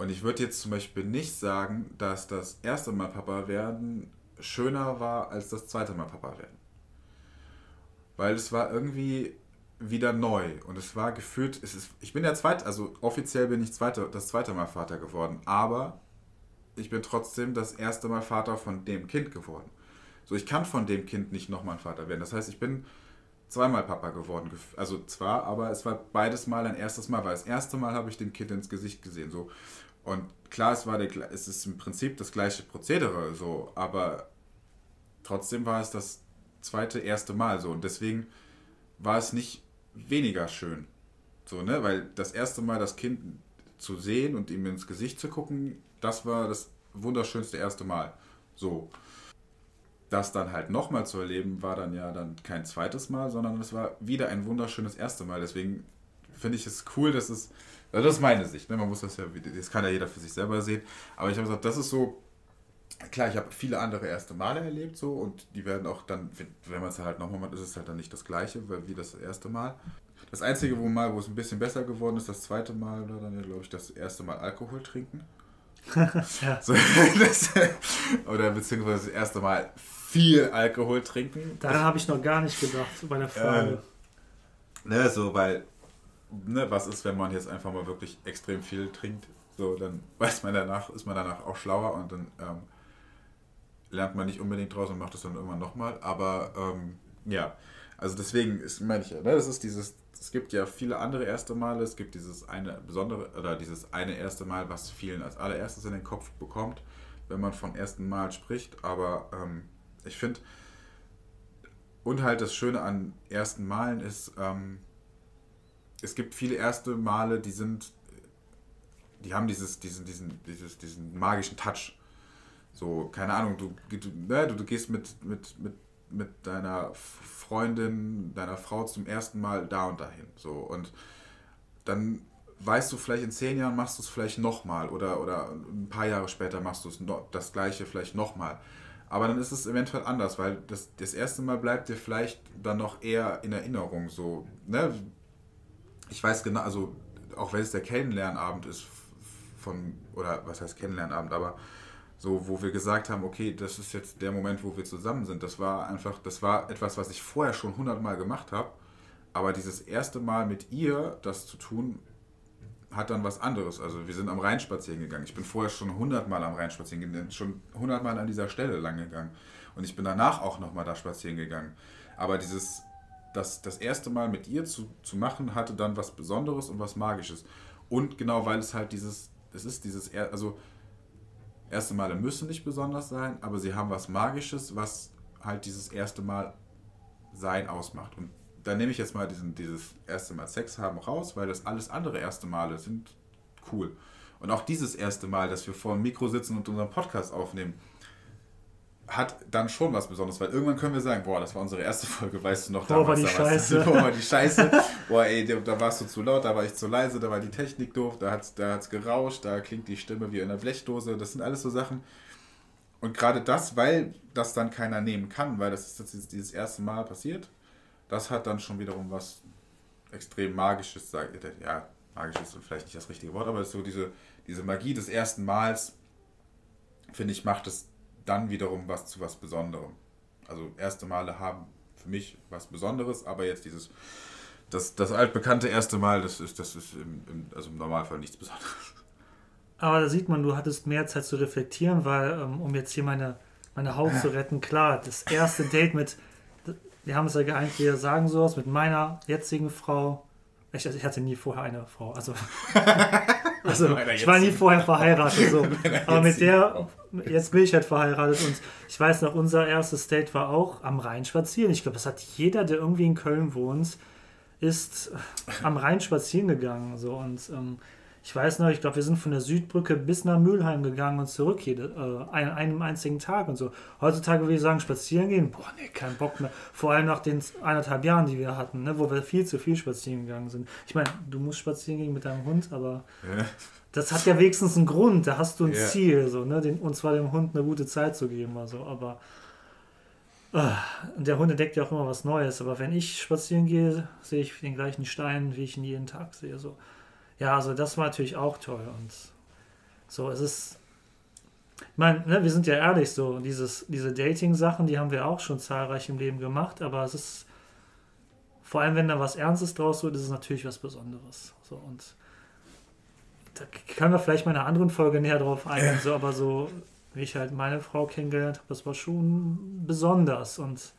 Und ich würde jetzt zum Beispiel nicht sagen, dass das erste Mal Papa werden schöner war als das zweite Mal Papa werden. Weil es war irgendwie wieder neu. Und es war gefühlt, es ist, ich bin der zweite, also offiziell bin ich zweite, das zweite Mal Vater geworden, aber ich bin trotzdem das erste Mal Vater von dem Kind geworden. So, ich kann von dem Kind nicht nochmal Vater werden. Das heißt, ich bin zweimal Papa geworden. Also zwar, aber es war beides Mal ein erstes Mal, weil das erste Mal habe ich dem Kind ins Gesicht gesehen. So. Und klar, es war der, es ist im Prinzip das gleiche Prozedere, so, aber trotzdem war es das zweite, erste Mal so. Und deswegen war es nicht weniger schön. So, ne? Weil das erste Mal das Kind zu sehen und ihm ins Gesicht zu gucken, das war das wunderschönste erste Mal. So. Das dann halt nochmal zu erleben, war dann ja dann kein zweites Mal, sondern es war wieder ein wunderschönes erste Mal. Deswegen finde ich es cool, dass es. Also das ist meine Sicht, ne? Man muss das ja, das kann ja jeder für sich selber sehen. Aber ich habe gesagt, das ist so. Klar, ich habe viele andere erste Male erlebt so und die werden auch dann, wenn man es halt nochmal macht, ist es halt dann nicht das gleiche wie das erste Mal. Das einzige wo mal, wo es ein bisschen besser geworden ist, das zweite Mal oder dann ja, glaube ich, das erste Mal Alkohol trinken. [laughs] ja. so, [laughs] das, oder beziehungsweise das erste Mal viel Alkohol trinken. Daran habe ich noch gar nicht gedacht bei der Frage. Äh, ne, so, weil, ne, was ist, wenn man jetzt einfach mal wirklich extrem viel trinkt? So, dann [laughs] weiß man danach, ist man danach auch schlauer und dann ähm, lernt man nicht unbedingt draus und macht es dann irgendwann nochmal. Aber ähm, ja, also deswegen ist, meine ne, das ist dieses, es gibt ja viele andere erste Male, es gibt dieses eine besondere, oder dieses eine erste Mal, was vielen als allererstes in den Kopf bekommt, wenn man vom ersten Mal spricht. Aber ähm, ich finde, und halt das Schöne an ersten Malen ist, ähm, es gibt viele erste Male, die sind, die haben dieses, diesen, diesen, dieses, diesen magischen Touch. So, keine Ahnung, du, ne, du, du gehst mit, mit, mit, mit deiner Freundin, deiner Frau zum ersten Mal da und dahin. So, und dann weißt du, vielleicht in zehn Jahren machst du es vielleicht nochmal oder, oder ein paar Jahre später machst du es no, das gleiche vielleicht nochmal. Aber dann ist es eventuell anders, weil das, das erste Mal bleibt dir vielleicht dann noch eher in Erinnerung. So, ne? Ich weiß genau, also auch wenn es der Kennenlernabend ist von, oder was heißt Kennenlernabend, aber so, wo wir gesagt haben, okay, das ist jetzt der Moment, wo wir zusammen sind. Das war einfach, das war etwas, was ich vorher schon hundertmal gemacht habe. Aber dieses erste Mal mit ihr das zu tun, hat dann was anderes. Also wir sind am Rhein spazieren gegangen. Ich bin vorher schon hundertmal am Rhein spazieren gegangen, schon hundertmal an dieser Stelle lang gegangen. Und ich bin danach auch nochmal da spazieren gegangen. Aber dieses, das, das erste Mal mit ihr zu, zu machen, hatte dann was Besonderes und was Magisches. Und genau, weil es halt dieses, es ist dieses, also erste Male müssen nicht besonders sein, aber sie haben was Magisches, was halt dieses erste Mal sein ausmacht. Und da nehme ich jetzt mal diesen, dieses erste Mal Sex haben raus, weil das alles andere erste Male sind cool. Und auch dieses erste Mal, dass wir vor dem Mikro sitzen und unseren Podcast aufnehmen, hat dann schon was Besonderes, weil irgendwann können wir sagen, boah, das war unsere erste Folge, weißt du noch, boah, war die Scheiße. [laughs] boah, war die Scheiße, boah, ey, da warst du zu laut, da war ich zu leise, da war die Technik doof, da hat es da hat's gerauscht, da klingt die Stimme wie in einer Blechdose, das sind alles so Sachen. Und gerade das, weil das dann keiner nehmen kann, weil das ist jetzt dieses erste Mal passiert, das hat dann schon wiederum was extrem Magisches, ja, magisch ist vielleicht nicht das richtige Wort, aber so diese, diese Magie des ersten Mals, finde ich, macht es dann wiederum was zu was Besonderem. Also erste Male haben für mich was Besonderes, aber jetzt dieses, das, das altbekannte erste Mal, das ist, das ist im, im, also im Normalfall nichts Besonderes. Aber da sieht man, du hattest mehr Zeit zu reflektieren, weil, ähm, um jetzt hier meine, meine Haut zu retten, klar, das erste Date mit, wir haben es ja geeint, wir sagen sowas, mit meiner jetzigen Frau, ich, ich hatte nie vorher eine Frau. Also, [laughs] [laughs] also ich war nie vorher verheiratet. So. [laughs] Aber mit der, jetzt bin ich halt verheiratet und ich weiß noch, unser erstes Date war auch am Rhein spazieren. Ich glaube, das hat jeder, der irgendwie in Köln wohnt, ist am Rhein spazieren gegangen. So. Und ähm, ich weiß noch, ich glaube, wir sind von der Südbrücke bis nach Mülheim gegangen und zurück, jede, äh, an einem einzigen Tag und so. Heutzutage würde ich sagen, spazieren gehen, boah, nee, kein Bock mehr. Vor allem nach den eineinhalb Jahren, die wir hatten, ne, wo wir viel zu viel spazieren gegangen sind. Ich meine, du musst spazieren gehen mit deinem Hund, aber ja. das hat ja wenigstens einen Grund, da hast du ein ja. Ziel, so, ne, den, und zwar dem Hund eine gute Zeit zu geben, also, aber äh, der Hund entdeckt ja auch immer was Neues, aber wenn ich spazieren gehe, sehe ich den gleichen Stein, wie ich ihn jeden Tag sehe, so. Ja, also das war natürlich auch toll. Und so, es ist. Ich meine, ne, wir sind ja ehrlich, so, dieses, diese Dating-Sachen, die haben wir auch schon zahlreich im Leben gemacht, aber es ist. Vor allem, wenn da was Ernstes draus wird, ist es natürlich was Besonderes. So, und da können wir vielleicht mal in einer anderen Folge näher drauf eingehen, so, aber so, wie ich halt meine Frau kennengelernt habe, das war schon besonders. Und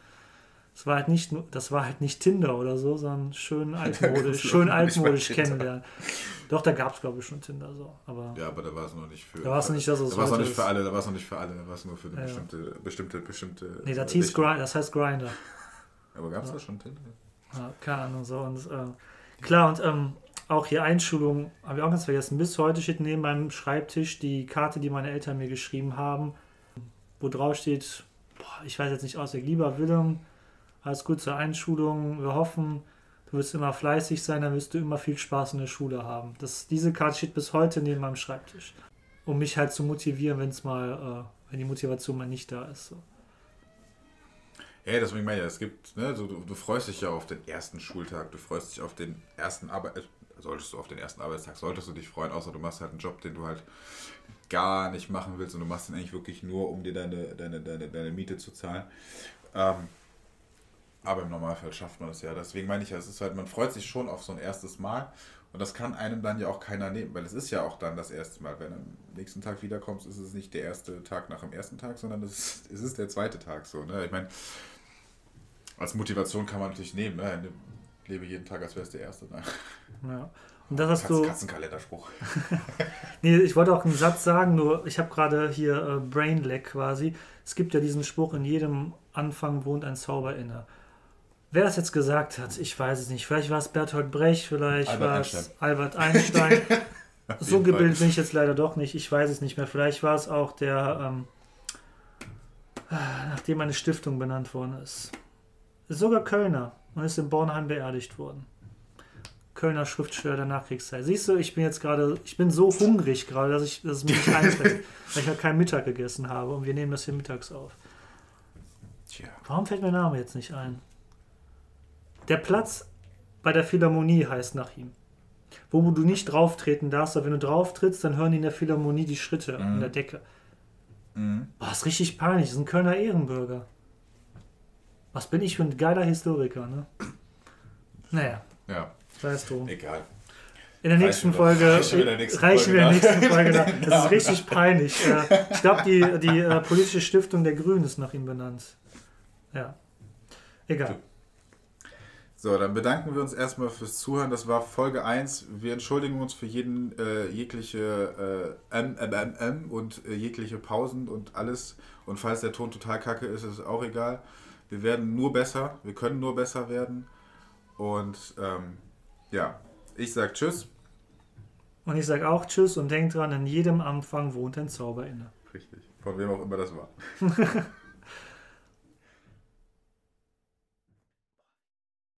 Das war halt nicht das war halt nicht Tinder oder so, sondern schön [laughs] altmodisch, schön altmodisch kennenlernen. Doch, da gab es glaube ich schon Tinder so. Aber ja, aber da war es noch nicht für. Da war es nicht, dass es da war es noch nicht für alle, da war es noch nicht für alle, da war es nur für eine ja. bestimmte, bestimmte, bestimmte. Nee, das hieß Grind, das heißt Grinder. Aber gab es ja. da schon Tinder? Ja, keine Ahnung, so und äh, klar und ähm, auch hier Einschulung, habe ich auch ganz vergessen. Bis heute steht neben meinem Schreibtisch die Karte, die meine Eltern mir geschrieben haben, wo drauf steht, boah, ich weiß jetzt nicht aus, lieber Willem, alles gut zur Einschulung. Wir hoffen, du wirst immer fleißig sein, dann wirst du immer viel Spaß in der Schule haben. Das, diese Karte steht bis heute neben meinem Schreibtisch, um mich halt zu motivieren, wenn es mal, äh, wenn die Motivation mal nicht da ist. So. Ja, deswegen meine ich, es gibt, ne, so, du, du, freust dich ja auf den ersten Schultag, du freust dich auf den ersten Arbeit, äh, solltest du auf den ersten Arbeitstag, solltest du dich freuen, außer du machst halt einen Job, den du halt gar nicht machen willst und du machst ihn eigentlich wirklich nur, um dir deine, deine, deine, deine Miete zu zahlen. Ähm, aber im Normalfall schafft man das ja. Deswegen meine ich ja, es ist halt, man freut sich schon auf so ein erstes Mal. Und das kann einem dann ja auch keiner nehmen, weil es ist ja auch dann das erste Mal. Wenn du am nächsten Tag wiederkommst, ist es nicht der erste Tag nach dem ersten Tag, sondern es ist, es ist der zweite Tag so. Ne? Ich meine, als Motivation kann man natürlich nehmen. Ne? Lebe jeden Tag, als wäre es der erste. Ne? Ja. Und das hast Katz, du. Katzenkalenderspruch. [laughs] nee, ich wollte auch einen Satz sagen, nur ich habe gerade hier äh, Brain Lag quasi. Es gibt ja diesen Spruch, in jedem Anfang wohnt ein Zauber inne. Wer das jetzt gesagt hat, ich weiß es nicht. Vielleicht war es Bertolt Brecht, vielleicht war es Albert Einstein. [laughs] so gebildet bin ich jetzt leider doch nicht. Ich weiß es nicht mehr. Vielleicht war es auch der, ähm, nachdem eine Stiftung benannt worden ist. ist sogar Kölner und ist in Bornheim beerdigt worden. Kölner Schriftsteller der Nachkriegszeit. Siehst du, ich bin jetzt gerade, ich bin so hungrig gerade, dass, ich, dass es mir nicht [laughs] einfällt, weil ich halt keinen Mittag gegessen habe und wir nehmen das hier mittags auf. Tja. Warum fällt mein Name jetzt nicht ein? Der Platz bei der Philharmonie heißt nach ihm. Wo du nicht drauf treten darfst, aber wenn du drauf trittst, dann hören die in der Philharmonie die Schritte mhm. in der Decke. Mhm. Boah, ist richtig peinlich. Das ist ein Kölner Ehrenbürger. Was bin ich für ein geiler Historiker, ne? Naja. Ja. Weißt du. Egal. In der nächsten Folge reichen wir in der nächsten Folge, nach. [laughs] Das ist richtig peinlich. Ich glaube, die, die äh, politische Stiftung der Grünen ist nach ihm benannt. Ja. Egal. So, dann bedanken wir uns erstmal fürs Zuhören. Das war Folge 1. Wir entschuldigen uns für jeden äh, jegliche äh, M, M, M, M und äh, jegliche Pausen und alles. Und falls der Ton total kacke ist, ist es auch egal. Wir werden nur besser. Wir können nur besser werden. Und ähm, ja, ich sag Tschüss. Und ich sag auch Tschüss und denkt dran, in jedem Anfang wohnt ein Zauber inne. Richtig. Von wem auch immer das war. [laughs]